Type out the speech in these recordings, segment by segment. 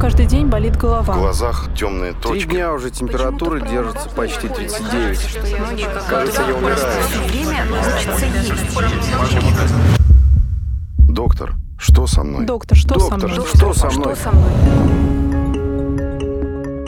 каждый день болит голова. В глазах темные Три точки. дня уже температура держится почти 39. Кажется, я умираю. Доктор, что со мной? Доктор, что со Доктор, мной? что со мной?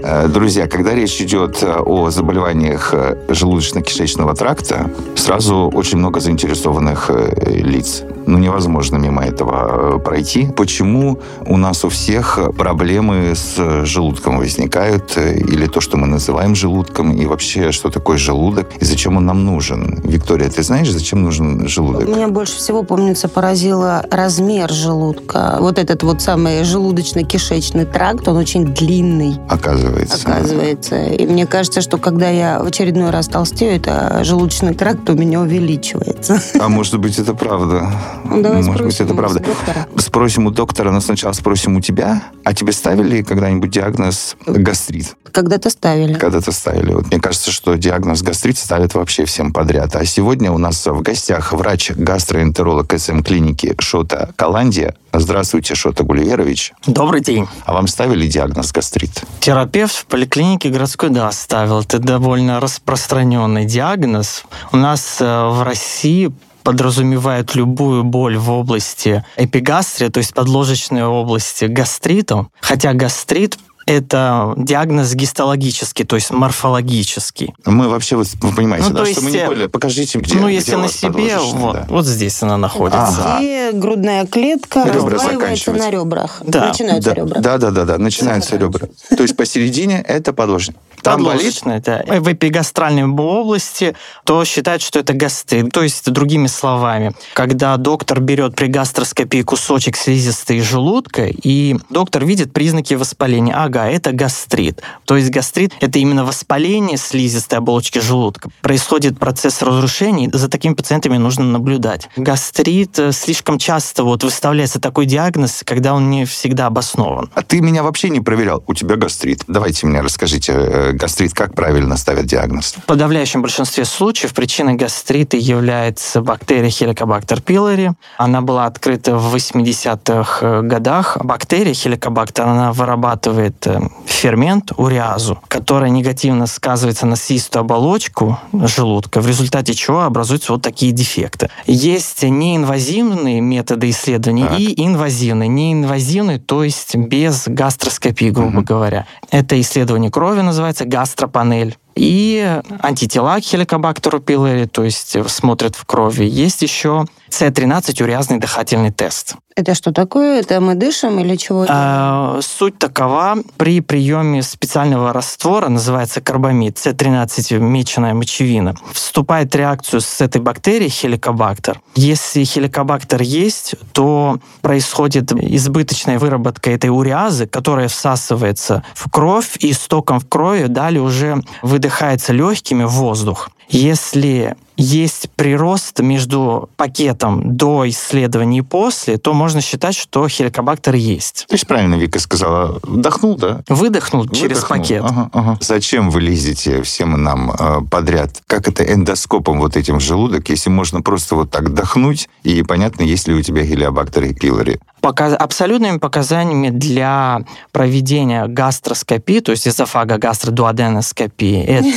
Э, Друзья, когда речь идет э, о заболеваниях э, желудочно-кишечного тракта, сразу очень много заинтересованных лиц. Ну, невозможно мимо этого э, пройти. Почему у нас у всех проблемы с э, желудком возникают, э, или то, что мы называем желудком, и вообще, что такое желудок, и зачем он нам нужен? Виктория, ты знаешь, зачем нужен желудок? Меня больше всего, помнится, поразило размер желудка. Вот этот вот самый желудочно-кишечный тракт, он очень длинный, Оказывается. оказывается. И мне кажется, что когда я в очередной раз толстею, это желудочный тракт у меня увеличивается. А может быть, это правда? Ну, давай может быть, это правда. доктора. Спросим у доктора, но сначала спросим у тебя. А тебе ставили когда-нибудь диагноз гастрит? Когда-то ставили. Когда-то ставили. Вот мне кажется, что диагноз гастрит ставят вообще всем подряд. А сегодня у нас в гостях врач-гастроэнтеролог СМ-клиники Шота Каландия. Здравствуйте, Шота Гулливерович. Добрый день. А вам ставили диагноз гастрит? Терапевт в поликлинике городской, да, ставил. Это довольно распространенный диагноз. У нас э, в России подразумевает любую боль в области эпигастрия, то есть подложечной области гастритом. Хотя гастрит это диагноз гистологический, то есть морфологический. Мы вообще, вот, вы понимаете, Ну, да, то что мы есть, не э, поняли. Покажите, где ну, где если у на себе, вот, да. вот здесь она находится. Ага. И грудная клетка Ребра заканчиваются. на ребрах. Да. Начинаются да, ребра. Да, да, да, да, начинаются ребра. То есть посередине это подложечная. Там болит? Да. В эпигастральной области, то считают, что это гастрит. То есть, другими словами, когда доктор берет при гастроскопии кусочек слизистой желудка, и доктор видит признаки воспаления. Ага, это гастрит. То есть гастрит – это именно воспаление слизистой оболочки желудка. Происходит процесс разрушения, и за такими пациентами нужно наблюдать. Гастрит э, слишком часто вот выставляется такой диагноз, когда он не всегда обоснован. А ты меня вообще не проверял. У тебя гастрит. Давайте мне расскажите, э, гастрит, как правильно ставят диагноз? В подавляющем большинстве случаев причиной гастрита является бактерия Helicobacter pylori. Она была открыта в 80-х годах. Бактерия Helicobacter, она вырабатывает э, фермент уреазу, который негативно сказывается на слизистую оболочку желудка, в результате чего образуются вот такие дефекты. Есть неинвазивные методы исследования Так. и инвазивные. Неинвазивные, то есть без гастроскопии, грубо Мгм. говоря. Это исследование крови называется гастропанель. И антитела к хеликобактеру пилори, то есть смотрят в крови. Есть еще С13 уреазный дыхательный тест. Это что такое? Это мы дышим или чего? А, Суть такова, при приеме специального раствора, называется карбамид, С13 меченая мочевина, вступает в реакцию с этой бактерией хеликобактер. Если хеликобактер есть, то происходит избыточная выработка этой уреазы, которая всасывается в кровь и стоком в крови далее уже выдыхается легкими воздух. Если есть прирост между пакетом до исследования и после, то можно считать, что хеликобактер есть. То есть правильно Вика сказала, вдохнул, да? Выдохнул через Выдохнул. пакет. Ага, ага. Зачем вы лезете всем нам э, подряд? Как это эндоскопом вот этим в желудок, если можно просто вот так вдохнуть, и понятно, есть ли у тебя хелиобактер пилори? Пока- абсолютными показаниями для проведения гастроскопии, то есть эзофагогастродуоденоскопии, это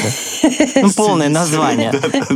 ну, полное название.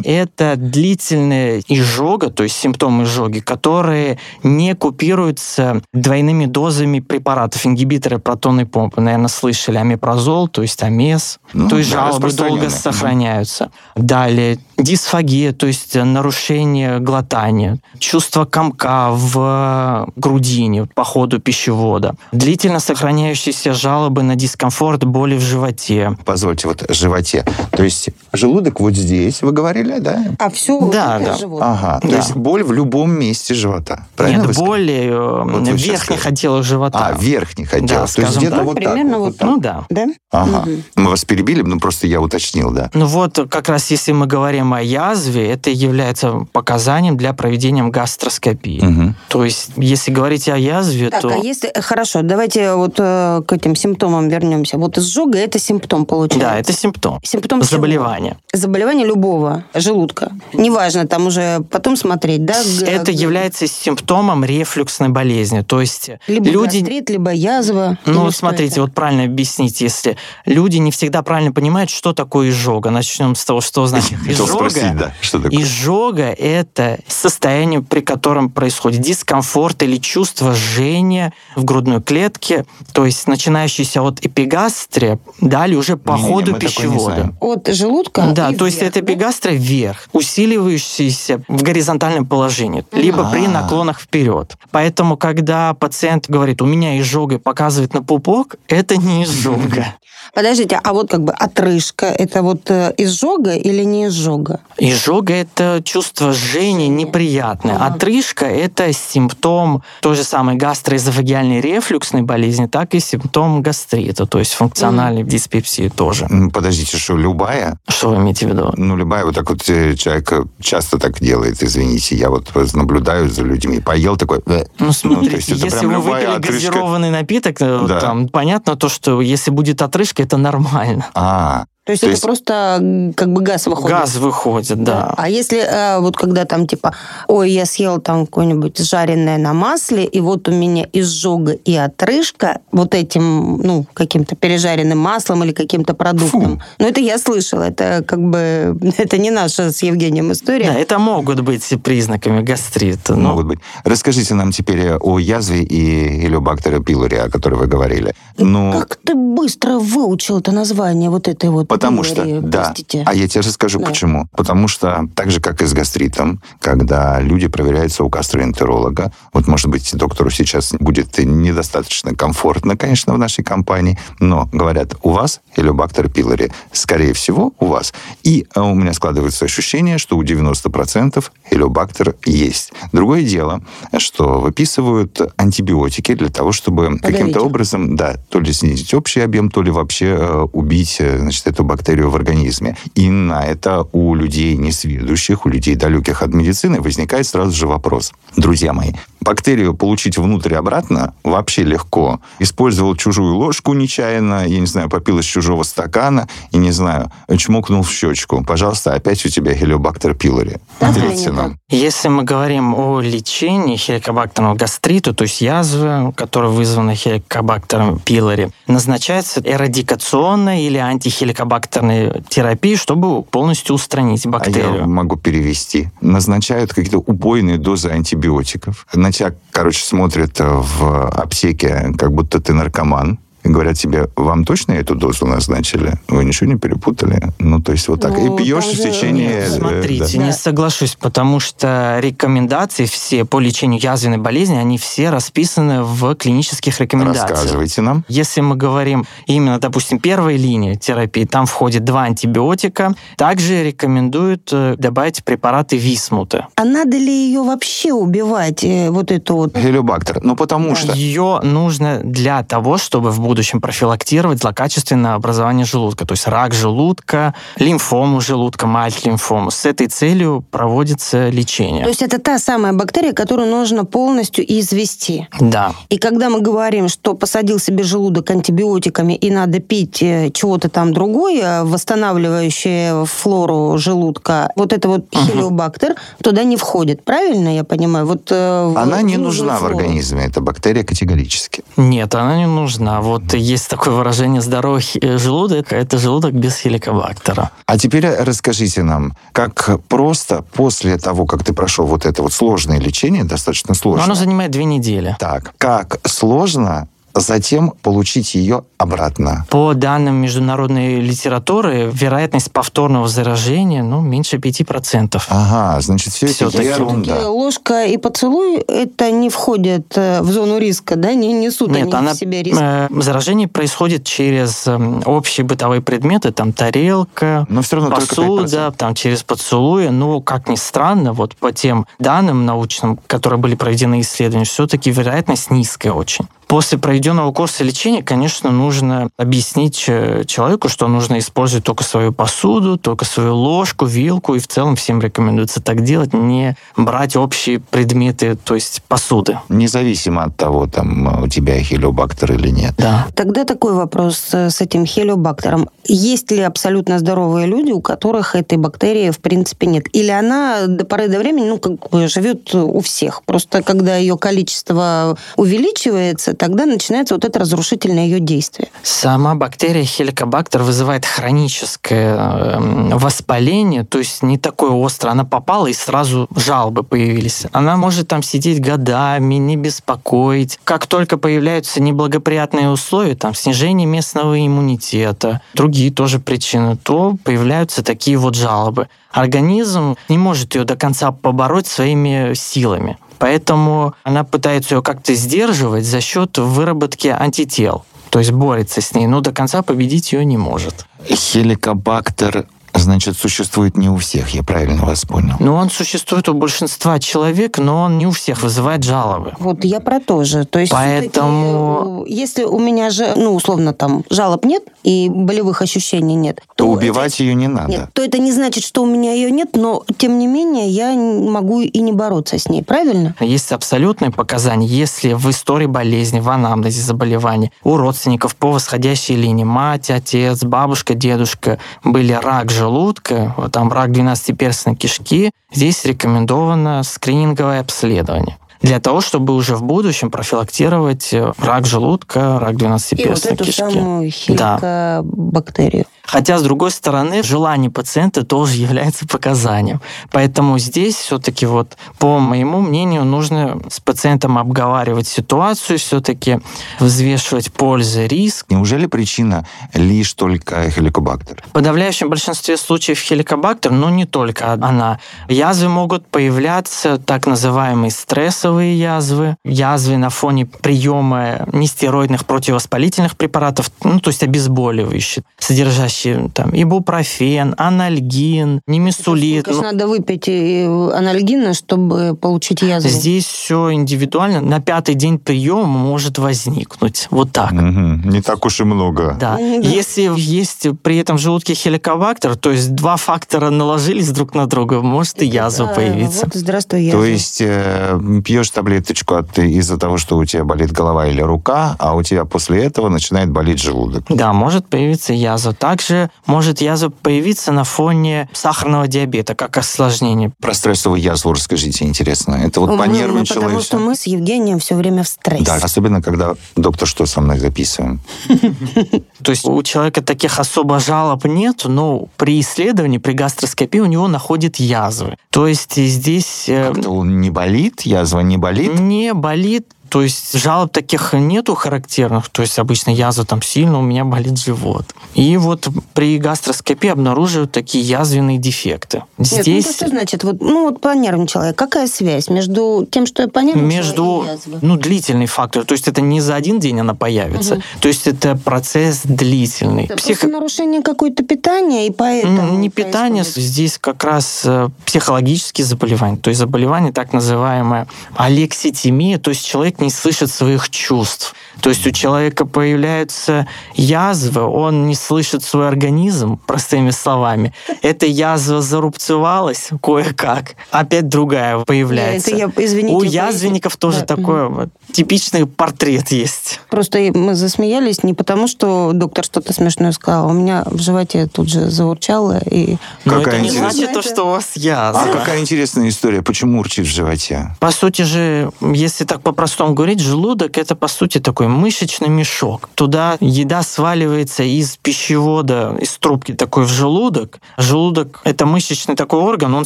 Это длительная изжога, то есть симптомы изжоги, которые не купируются двойными дозами препаратов, ингибиторы протонной помпы. Наверное, слышали амипрозол, то есть амес. Ну, то есть да, жалобы долго сохраняются. Далее дисфагия, то есть нарушение глотания, чувство комка в грудине по ходу пищевода, длительно сохраняющиеся жалобы на дискомфорт, боли в животе. Позвольте, вот в животе. То есть желудок вот здесь, вы говорили, да? А все Да, да. живот. Ага, то Да. есть боль в любом месте живота. Правильно Нет, боли э, Вот верхних отделах живота. А, верхних отделов. Да, то есть где-то так. вот так. Примерно вот, вот так. Ну да. Да? Ага. Мгм. Мы вас перебили, ну просто я уточнил, да. Ну вот, как раз если мы говорим о язве, это является показанием для проведения гастроскопии. Мгм. То есть, если говорить о язве, Так, то... а если... э, Хорошо, давайте вот э, к этим симптомам вернемся. Вот изжога – это симптом, получается. Да, это симптом. Симптом? Заболевания. Заболевание любого желудка. Неважно, там уже потом смотреть, да? Это является симптомом рефлюксной болезни. То есть Либо люди... гастрит, либо язва. Ну, смотрите, это? вот правильно объяснить, если люди не всегда правильно понимают, что такое изжога. Начнем с того, что значит изжога. спросить, да, что такое? Изжога – это состояние, при котором происходит дискомфорт или чувство жжения в грудной клетке, то есть начинающийся от эпигастрия, далее уже по Не-не-не, ходу не пищевода. От желудка Да, то есть это да? эпигастра вверх, усиливающийся в горизонтальном положении, либо при А. наклонах вперед. Поэтому, когда пациент говорит, у меня изжога показывает на пупок, это не изжога. Подождите, а вот как бы отрыжка, это вот э, изжога или не изжога? Изжога – это чувство жжения неприятное. Ага. Отрыжка – это симптом той же самой гастроэзофагиальной рефлюксной болезни, так и симптом гастрита, то есть функциональной диспепсии тоже. Подождите, что любая? Что вы имеете в виду? Ну, любая вот так вот э, человек э, часто так делает, извините. Я вот наблюдаю за людьми. Поел такой... «Э». Ну, смотрите, есть это если вы выпили отрыжка. газированный напиток, Да. там понятно то, что если будет отрыжка, это нормально. А, То есть То это есть- просто как бы газ выходит? Газ выходит, да. А если э, вот когда там типа, ой, я съел там какое-нибудь жареное на масле, и вот у меня изжога и отрыжка вот этим, ну, каким-то пережаренным маслом или каким-то продуктом. Ну, это я слышала, это как бы, это не наша с Евгением история. Да, это могут быть признаками гастрита. но- могут быть. Расскажите нам теперь о язве и элеобактере пилори, о которой вы говорили. Ну, Как ты быстро выучил это название вот этой вот Потому что, да. простите. А я тебе расскажу, Да. почему. Потому что так же, как и с гастритом, когда люди проверяются у гастроэнтеролога, вот, может быть, доктору сейчас будет недостаточно комфортно, конечно, в нашей компании, но говорят, у вас элеобактер пилори, скорее всего, у вас. И э, у меня складывается ощущение, что у 90% элеобактер есть. Другое дело, что выписывают антибиотики для того, чтобы каким-то образом, да, то ли снизить общий объем, то ли вообще э, убить, э, значит, эту бактерию в организме. И на это у людей несведущих, у людей далеких от медицины возникает сразу же вопрос. Друзья мои, бактерию получить внутрь и обратно вообще легко. Использовал чужую ложку нечаянно, я не знаю, попил из чужого стакана и, не знаю, чмокнул в щечку. Пожалуйста, опять у тебя хелиобактер пилори. Так или не так? Если мы говорим о лечении хеликобактерного гастрита, то есть язвы, которая вызвана хеликобактером пилори, назначается эрадикационная или антихеликобактерная терапия, чтобы полностью устранить А я бактерию. могу перевести. Назначают какие-то убойные дозы антибиотиков. На тебя, короче, смотрят в аптеке, как будто ты наркоман. И говорят тебе, вам точно эту дозу назначили? Вы ничего не перепутали? Ну, то есть вот так. Ну, и пьешь в течение... Нет, э, смотрите, да. не соглашусь, потому что рекомендации все по лечению язвенной болезни, они все расписаны в клинических рекомендациях. Рассказывайте нам. Если мы говорим именно, допустим, первая линия терапии, там входит два антибиотика. Также рекомендуют э, добавить препараты висмута. А надо ли ее вообще убивать, э, вот эту вот? Гелиобактер. Ну, потому Да. что... Ее нужно для того, чтобы в будущем профилактировать злокачественное образование желудка, то есть рак желудка, лимфому желудка, мальт-лимфому. С этой целью проводится лечение. То есть это та самая бактерия, которую нужно полностью извести. Да. И когда мы говорим, что посадил себе желудок антибиотиками и надо пить э, чего-то там другое, восстанавливающее флору желудка, вот это вот хелиобактер туда не входит. Правильно я понимаю? Вот, э, Она не в нужную нужна в организме, эта бактерия категорически. Нет, она не нужна. Вот есть такое выражение «здоровый хи- желудок» — это желудок без хеликобактера. А теперь расскажите нам, как просто после того, как ты прошел вот это вот сложное лечение, достаточно Но сложное, оно занимает две недели. Так, как сложно затем получить ее обратно? По данным международной литературы, вероятность повторного заражения ну, меньше 5%. Ага, значит, все это Всё-таки. ерунда. Ложка и поцелуй это не входит э, в зону риска, да? Не несут Нет, они она, в себе риск. э, заражение происходит через э, общие бытовые предметы, там тарелка, Но все равно посуда, 5%. там через поцелуи. Но, как ни странно, вот по тем данным научным, которые были проведены исследования, все-таки вероятность низкая очень. После проведенного курса лечения, конечно, нужно объяснить человеку, что нужно использовать только свою посуду, только свою ложку, вилку, и в целом всем рекомендуется так делать, не брать общие предметы, то есть посуды. Независимо от того, там у тебя хелиобактер или нет. Да. Тогда такой вопрос э, с этим хелиобактером. Есть ли абсолютно здоровые люди, у которых этой бактерии в принципе нет? Или она до поры до времени, ну, как бы живет у всех? Просто когда ее количество увеличивается, тогда начинается вот это разрушительное ее действие. Сама бактерия хеликобактер вызывает хроническое эм, воспаление, то есть не такое острое. Она попала, и сразу жалобы появились. Она может там сидеть годами, не беспокоить. Как только появляются неблагоприятные условия, там снижение местного иммунитета, другие тоже причины, то появляются такие вот жалобы. Организм не может ее до конца побороть своими силами. Поэтому она пытается ее как-то сдерживать за счет выработки антител. То есть борется с ней, но до конца победить ее не может. Хеликобактер Значит, существует не у всех, я правильно вас понял. Ну, он существует у большинства человек, но он не у всех вызывает жалобы. Вот я про то же. То есть Поэтому... Если у меня же, ну, условно, там, жалоб нет и болевых ощущений нет, то, то убивать это... ее не надо. Нет, то это не значит, что у меня ее нет, но, тем не менее, я могу и не бороться с ней, правильно? Есть абсолютные показания. Если в истории болезни, в анамнезе заболевания у родственников по восходящей линии, мать, отец, бабушка, дедушка были рак желудка, вот там рак 12-перстной кишки, здесь рекомендовано скрининговое обследование для того, чтобы уже в будущем профилактировать э, рак желудка, рак 12-перстной вот кишки. Эту самую хеликобактерию. Да. Хотя, с другой стороны, желание пациента тоже является показанием. Поэтому здесь все-таки вот, по моему мнению, нужно с пациентом обговаривать ситуацию, все-таки взвешивать пользы, риск. Неужели причина лишь только хеликобактер? В подавляющем большинстве случаев хеликобактер, но не только она. Язвы могут появляться, так называемые стрессовые язвы, язвы на фоне приема нестероидных противовоспалительных препаратов, ну, то есть обезболивающих, содержащих вещи, там, ибупрофен, анальгин, немесулит. То есть ну, надо выпить анальгина, чтобы получить язву? Здесь все индивидуально. На пятый день приема может возникнуть. Вот так. Угу. Не так уж и много. Да. Ну, да. Если есть при этом в желудке хеликобактер, то есть два фактора наложились друг на друга, может и язва да, появиться. Вот, здравствуй, язва. То есть э, пьешь таблеточку от, из-за того, что у тебя болит голова или рука, а у тебя после этого начинает болеть желудок. Да, может появиться язва. Также также может язва появиться на фоне сахарного диабета, как осложнение. Про стрессовую язву расскажите, интересно. Это вот по ну, нервам человека? Потому что мы с Евгением все время в стрессе. Да, особенно когда доктор что со мной записываем. То есть у человека таких особо жалоб нет, но при исследовании, при гастроскопии у него находят язвы. То есть здесь... Э, Как-то он не болит? Язва не болит? Не болит, то есть жалоб таких нету характерных, то есть обычно язва там сильно, у меня болит живот. И вот при гастроскопии обнаруживают такие язвенные дефекты. Здесь... Нет, ну, что значит? Вот, ну вот понервничала. Какая связь между тем, что я понервничала между, и язвой? Ну, длительный фактор. То есть это не за один день она появится. Угу. То есть это процесс длительный. Это Псих... нарушение какое-то питания, и поэтому... Не питание, здесь как раз э, психологические заболевания. То есть заболевание так называемое алекситимия, то есть человек не слышит своих чувств. То есть у человека появляются язвы, он не слышит свой организм, простыми словами. Эта язва зарубцевалась кое-как, опять другая появляется. Это я, извините, у язвенников поясни. тоже да. такой вот типичный портрет есть. Просто мы засмеялись не потому, что доктор что-то смешное сказал, у меня в животе тут же заурчало. И... Но какая это не значит то, что у вас язва. А какая интересная история, почему урчит в животе? По сути же, если так по-простому говорить, желудок это по сути такой мышечный мешок. Туда еда сваливается из пищевода, из трубки такой в желудок. Желудок — это мышечный такой орган, он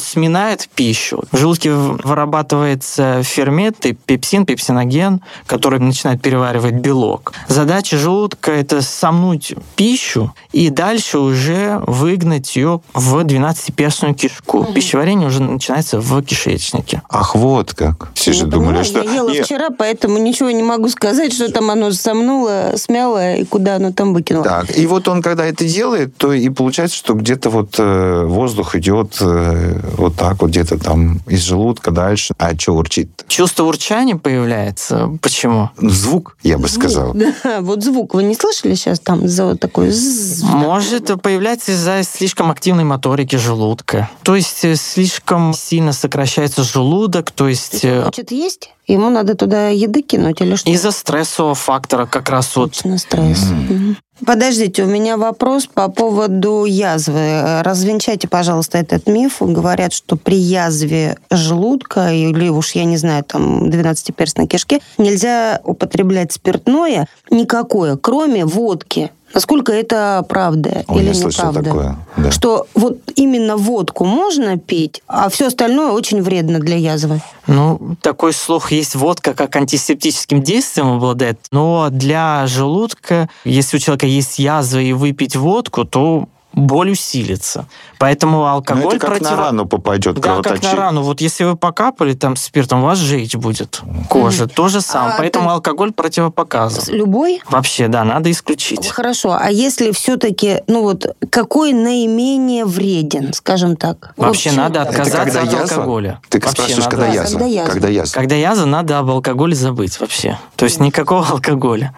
сминает пищу. В желудке вырабатывается ферменты, пепсин, пепсиноген, который начинает переваривать белок. Задача желудка — это сомнуть пищу и дальше уже выгнать ее в 12-перстную кишку. Угу. Пищеварение уже начинается в кишечнике. Ах, вот как. Все же Я думали, понимаю, что... Я ела Нет. вчера, поэтому поэтому ничего не могу сказать, что там оно сомнуло, смяло и куда оно там выкинуло. Так, и вот он, когда это делает, то и получается, что где-то вот э, воздух идет э, вот так вот где-то там из желудка дальше. А что урчит? Чувство урчания появляется. Почему? Звук, я бы сказал. Да, вот звук. Вы не слышали сейчас там за вот такой... Может появляться из-за слишком активной моторики желудка. То есть э, слишком сильно сокращается желудок, то есть э, Хочет есть? Ему надо туда еды кинуть или что? из-за стрессового фактора как раз вот Точно стресс. Мгм. Подождите, у меня вопрос по поводу язвы. Развенчайте, пожалуйста, этот миф. Говорят, что при язве желудка или уж, я не знаю, там, 12-перстной кишки нельзя употреблять спиртное никакое, кроме водки. Насколько это правда Ой, или я неправда? такое. Да. Что вот именно водку можно пить, а все остальное очень вредно для язвы. Ну, такой слух есть водка, как антисептическим действием обладает, но для желудка, если у человека есть язва и выпить водку, то боль усилится. Поэтому Ну, алкоголь это как против- на рану попадет Да, как на рану. Вот если вы покапали там спиртом, у вас жечь будет кожа. То же самое. А Поэтому ты- алкоголь противопоказан. Любой? Вообще, да, надо исключить. Хорошо, а если все-таки, ну вот, какой наименее вреден, скажем так? Вообще Вот надо отказаться когда от язва? алкоголя. Ты Вообще спрашиваешь, надо- когда Да, язва? когда язва. Когда язва? Когда язва, надо об алкоголе забыть вообще. То есть никакого алкоголя.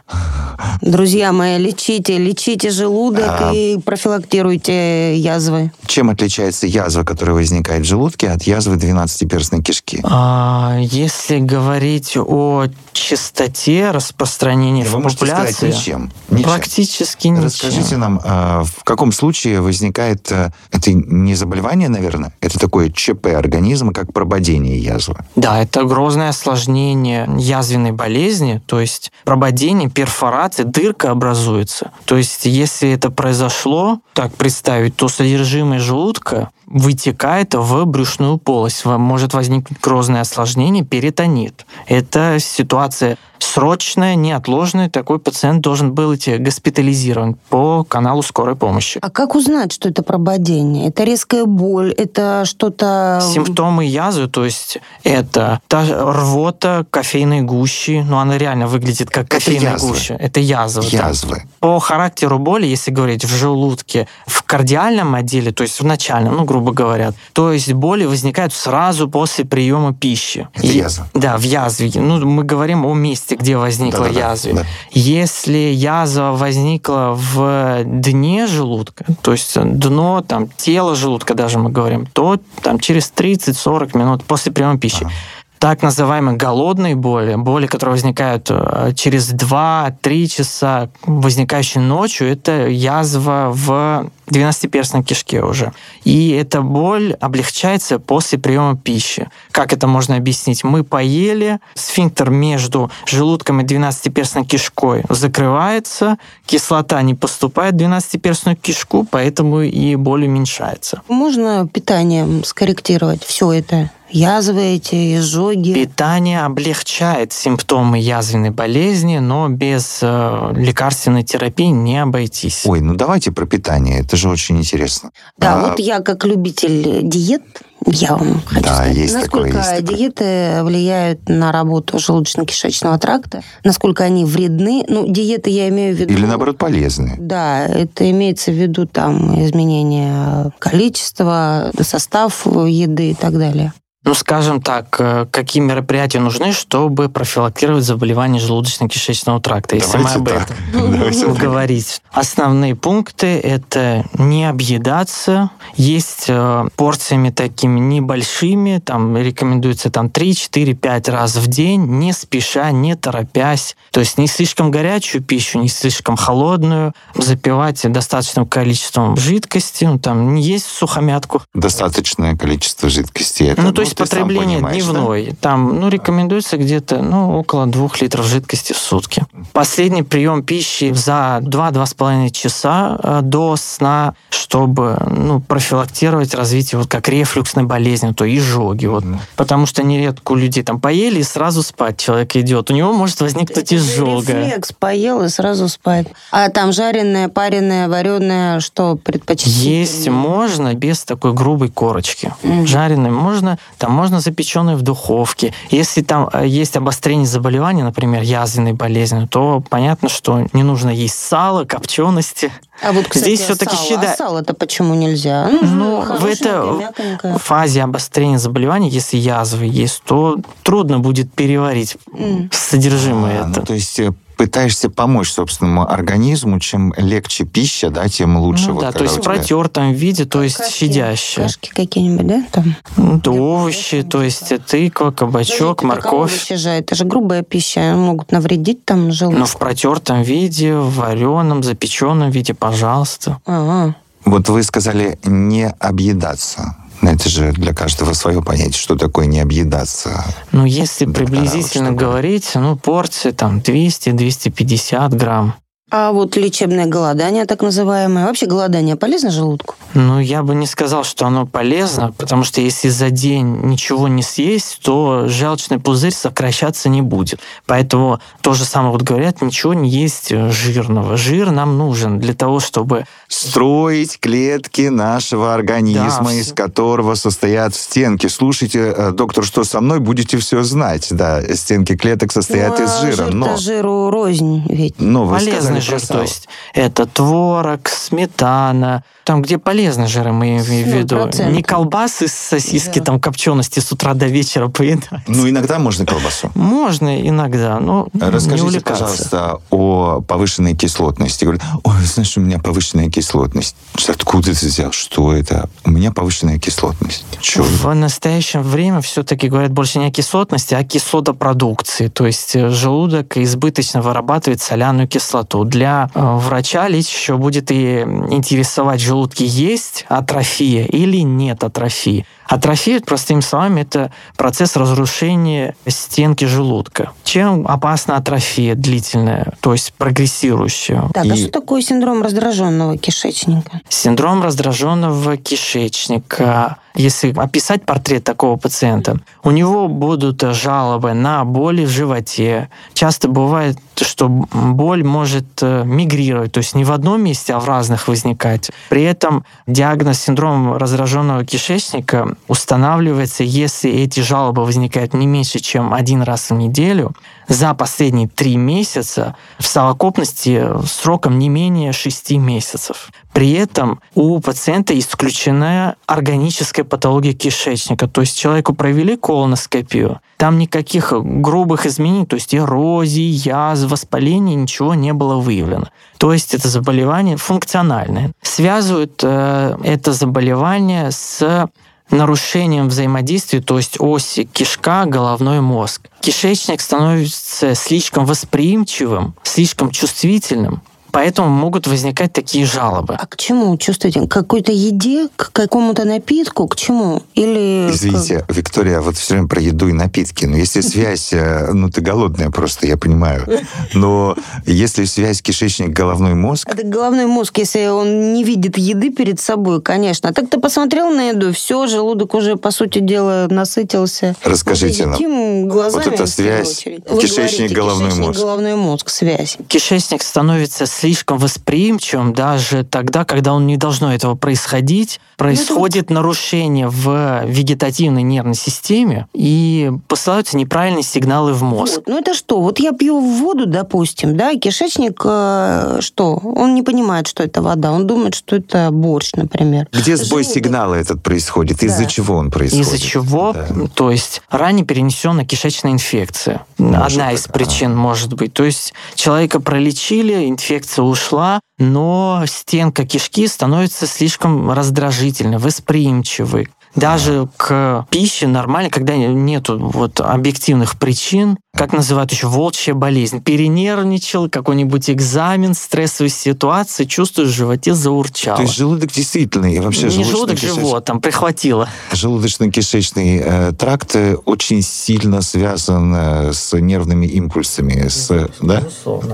Друзья мои, лечите, лечите желудок А. и профилактируйте язвы. Чем отличается язва, которая возникает в желудке, от язвы 12-перстной кишки? А, если говорить о частоте распространения Вы в популяции, ничем. Ничем. практически ничем. Расскажите нам, а, в каком случае возникает... а, Это не заболевание, наверное? Это такое ЧП организма, как прободение язвы. Да, это грозное осложнение язвенной болезни, то есть прободение, перфорация, дырка образуется. То есть если это произошло, так представить, то содержимое желудка вытекает в брюшную полость. Может возникнуть грозное осложнение, перитонит. Это ситуация срочная, неотложная. Такой пациент должен быть госпитализирован по каналу скорой помощи. А как узнать, что это прободение? Это резкая боль, это что-то... Симптомы язвы, то есть это та рвота кофейной гущи, но она реально выглядит как Это кофейная язвы. гуща. Это язва. да. Язвы. По характеру боли, если говорить в желудке, в кардиальном отделе, то есть в начальном, ну, грубо говоря, то есть боли возникают сразу после приема пищи. И- язва. Да, в язве. Ну, мы говорим о месте, где возникла Да-да-да, язва. да. Если язва возникла в дне желудка, то есть дно, там, тело желудка даже мы говорим, то там через 30-40 минут после приема пищи. Ага. Так называемые голодные боли, боли, которые возникают э, через 2-3 часа, возникающие ночью, это язва в 12-перстной кишке уже. И эта боль облегчается после приема пищи. Как это можно объяснить? Мы поели, сфинктер между желудком и 12-перстной кишкой закрывается, кислота не поступает в 12-перстную кишку, поэтому и боль уменьшается. Можно питанием скорректировать все это? Язвы эти, изжоги? Питание облегчает симптомы язвенной болезни, но без э, лекарственной терапии не обойтись. Ой, ну давайте про питание. Это же очень интересно. Да, А, вот я как любитель диет, я вам хочу Да, сказать, есть такое, насколько есть такое. диеты влияют на работу желудочно-кишечного тракта, насколько они вредны. Ну, диеты я имею в виду... Или наоборот полезные. Да, это имеется в виду там изменение количества, состав еды и так далее. Ну, скажем так, э, какие мероприятия нужны, чтобы профилактировать заболевания желудочно-кишечного тракта, если мы Давайте об так. этом Давайте говорить. Основные пункты – это не объедаться, есть э, порциями такими небольшими, там рекомендуется там 3, 4, 5 раз в день, не спеша, не торопясь. То есть не слишком горячую пищу, не слишком холодную, запивать достаточным количеством жидкости, ну там не есть сухомятку, Достаточное количество жидкости. Это, ну, то есть потребление понимаешь, да? дневной. Там, ну, рекомендуется где-то, ну, около двух литров жидкости в сутки. Последний прием пищи за 2-2,5 часа э, до сна, чтобы, ну, профилактировать развитие вот как рефлюксной болезни, то изжоги. Вот. Мгм. Потому что нередко у людей там поели и сразу спать человек идет. У него может возникнуть изжога. Рефлекс поел и сразу спать. А там жареное, пареное, вареное, что предпочтительнее? Есть можно без такой грубой корочки. Мгм. Жареный можно, там там можно запеченные в духовке. Если там э, есть обострение заболевания, например, язвенной болезни, то понятно, что не нужно есть сало, копчености. А вот, кстати, Здесь все-таки сало. считаю- А сало-то почему нельзя? Ну, Ну, в хорошенькое, это мяконькое. в фазе обострения заболевания, если язвы есть, то трудно будет переварить М. содержимое А, ну, это. то есть э, пытаешься помочь собственному организму, чем легче пища, да, тем лучше. Ну Вот да, то есть в тебя- протертом виде, то есть Кашки- щадящее. Кашки какие-нибудь, да? Там. Ну, да, овощи, то есть тыква, кабачок, Подождите, так морковь. овощи же, это же грубая пища, могут навредить там желудку. Но в протертом виде, в вареном, запеченном виде, пожалуйста. Ага. Вот вы сказали не объедаться. Но это же для каждого свое понятие, что такое не объедаться. Ну, если приблизительно говорить, ну, порции там 200-250 грамм. А вот лечебное голодание, так называемое, вообще голодание полезно желудку? Ну, я бы не сказал, что оно полезно, потому что если за день ничего не съесть, то желчный пузырь сокращаться не будет. Поэтому то же самое вот говорят, ничего не есть жирного. Жир нам нужен для того, чтобы... Строить клетки нашего организма, Да, из всё. которого состоят стенки. Слушайте, э, доктор, что со мной, будете все знать. Да, стенки клеток состоят Ну, из а жира. жир-то Но, жиру рознь ведь. но вы полезный жир, то есть это творог, сметана, там, где полезный жир, мы имеем в виду. Не колбасы с сосиски, Да. там, копчености с утра до вечера поедать. Ну, иногда можно колбасу. Можно иногда, но не Расскажите, увлекаться. пожалуйста, о повышенной кислотности. Говорят, ой, знаешь, у меня повышенная кислотность. Откуда ты взял? Что это? У меня повышенная кислотность. Чё? В настоящее время все-таки говорят больше не о кислотности, а о кислотопродукции. То есть э, желудок избыточно вырабатывает соляную кислоту. Для э, врача лечь еще будет и интересовать, в желудке есть атрофия или нет атрофии. Атрофия, простыми словами, это процесс разрушения стенки желудка. Чем опасна атрофия длительная, то есть прогрессирующая? Так, а И- что такое синдром раздраженного кишечника? Синдром раздраженного кишечника. Если описать портрет такого пациента, у него будут жалобы на боли в животе. Часто бывает, что боль может э, мигрировать, то есть не в одном месте, а в разных возникать. При этом диагноз синдрома раздраженного кишечника устанавливается, если эти жалобы возникают не меньше, чем один раз в неделю, за последние три месяца в совокупности сроком не менее шести месяцев. При этом у пациента исключена органическая патология кишечника. То есть человеку провели колоноскопию, там никаких грубых изменений, то есть эрозии, язв, воспаления, ничего не было выявлено. То есть это заболевание функциональное. Связывают э, это заболевание с нарушением взаимодействия, то есть оси кишка, головной мозг. Кишечник становится слишком восприимчивым, слишком чувствительным, поэтому могут возникать такие жалобы. А к чему чувствуете? К какой-то еде, к какому-то напитку, к чему? Или... Извините, Виктория, вот все время про еду и напитки. Но если связь, э, ну ты голодная просто, я понимаю. Но если связь кишечник-головной мозг, Это головной мозг, если он не видит еды перед собой, конечно. А так ты посмотрел на еду, все, желудок уже, по сути дела, насытился. Расскажите нам. глазами, Вот эта связь очередь. Вы кишечник, говорите, головной кишечник, мозг. головной мозг, связь. Кишечник становится слишком восприимчивым даже тогда, когда он не должно этого происходить. Происходит нарушение в вегетативной нервной системе и посылаются неправильные сигналы в мозг. Вот. Ну это что? Вот я пью воду, допустим, да, и кишечник, э, что? Он не понимает, что это вода, он думает, что это борщ, например. где сбой Желудок. сигнала этот происходит? Из-за Да. чего он происходит? Из-за чего? Да. То есть ранее перенесенная кишечная инфекция. Может Одна быть, из причин может быть. То есть человека пролечили, инфекция ушла, но стенка кишки становится слишком раздражительной, восприимчивой. Даже к пище нормально, когда нету вот объективных причин, как называют еще волчья болезнь. Перенервничал, какой-нибудь экзамен, стрессовая ситуация, чувствуешь, в животе заурчало. То есть желудок действительно, и вообще Не желудок, желудочно-кишечный- живот, там прихватило. Желудочно-кишечный э, тракт э, очень сильно связан э, с нервными импульсами, с, да?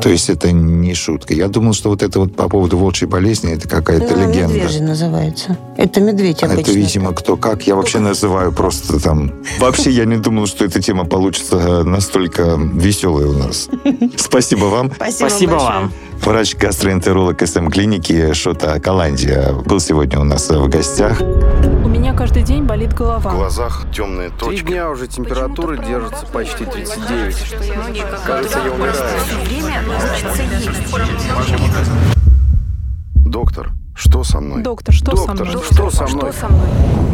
То есть это не шутка. Я думал, что вот это вот по поводу волчьей болезни это какая-то Ну, легенда. медвежий называется. Это медведь А обычно. это, видимо, кто как как я вообще называю просто там. Вообще я не думал, что эта тема получится э, настолько веселая у нас. Спасибо вам. Спасибо, Спасибо вам. Врач-гастроэнтеролог СМ-клиники Шота Каландия был сегодня у нас э, в гостях. У меня каждый день болит голова. В глазах темные точки. Три дня уже температура держится почти 39. Кажется, я умираю. Доктор, что со мной? Доктор, что Доктор, со мной? Что, что со мной? Что со мной?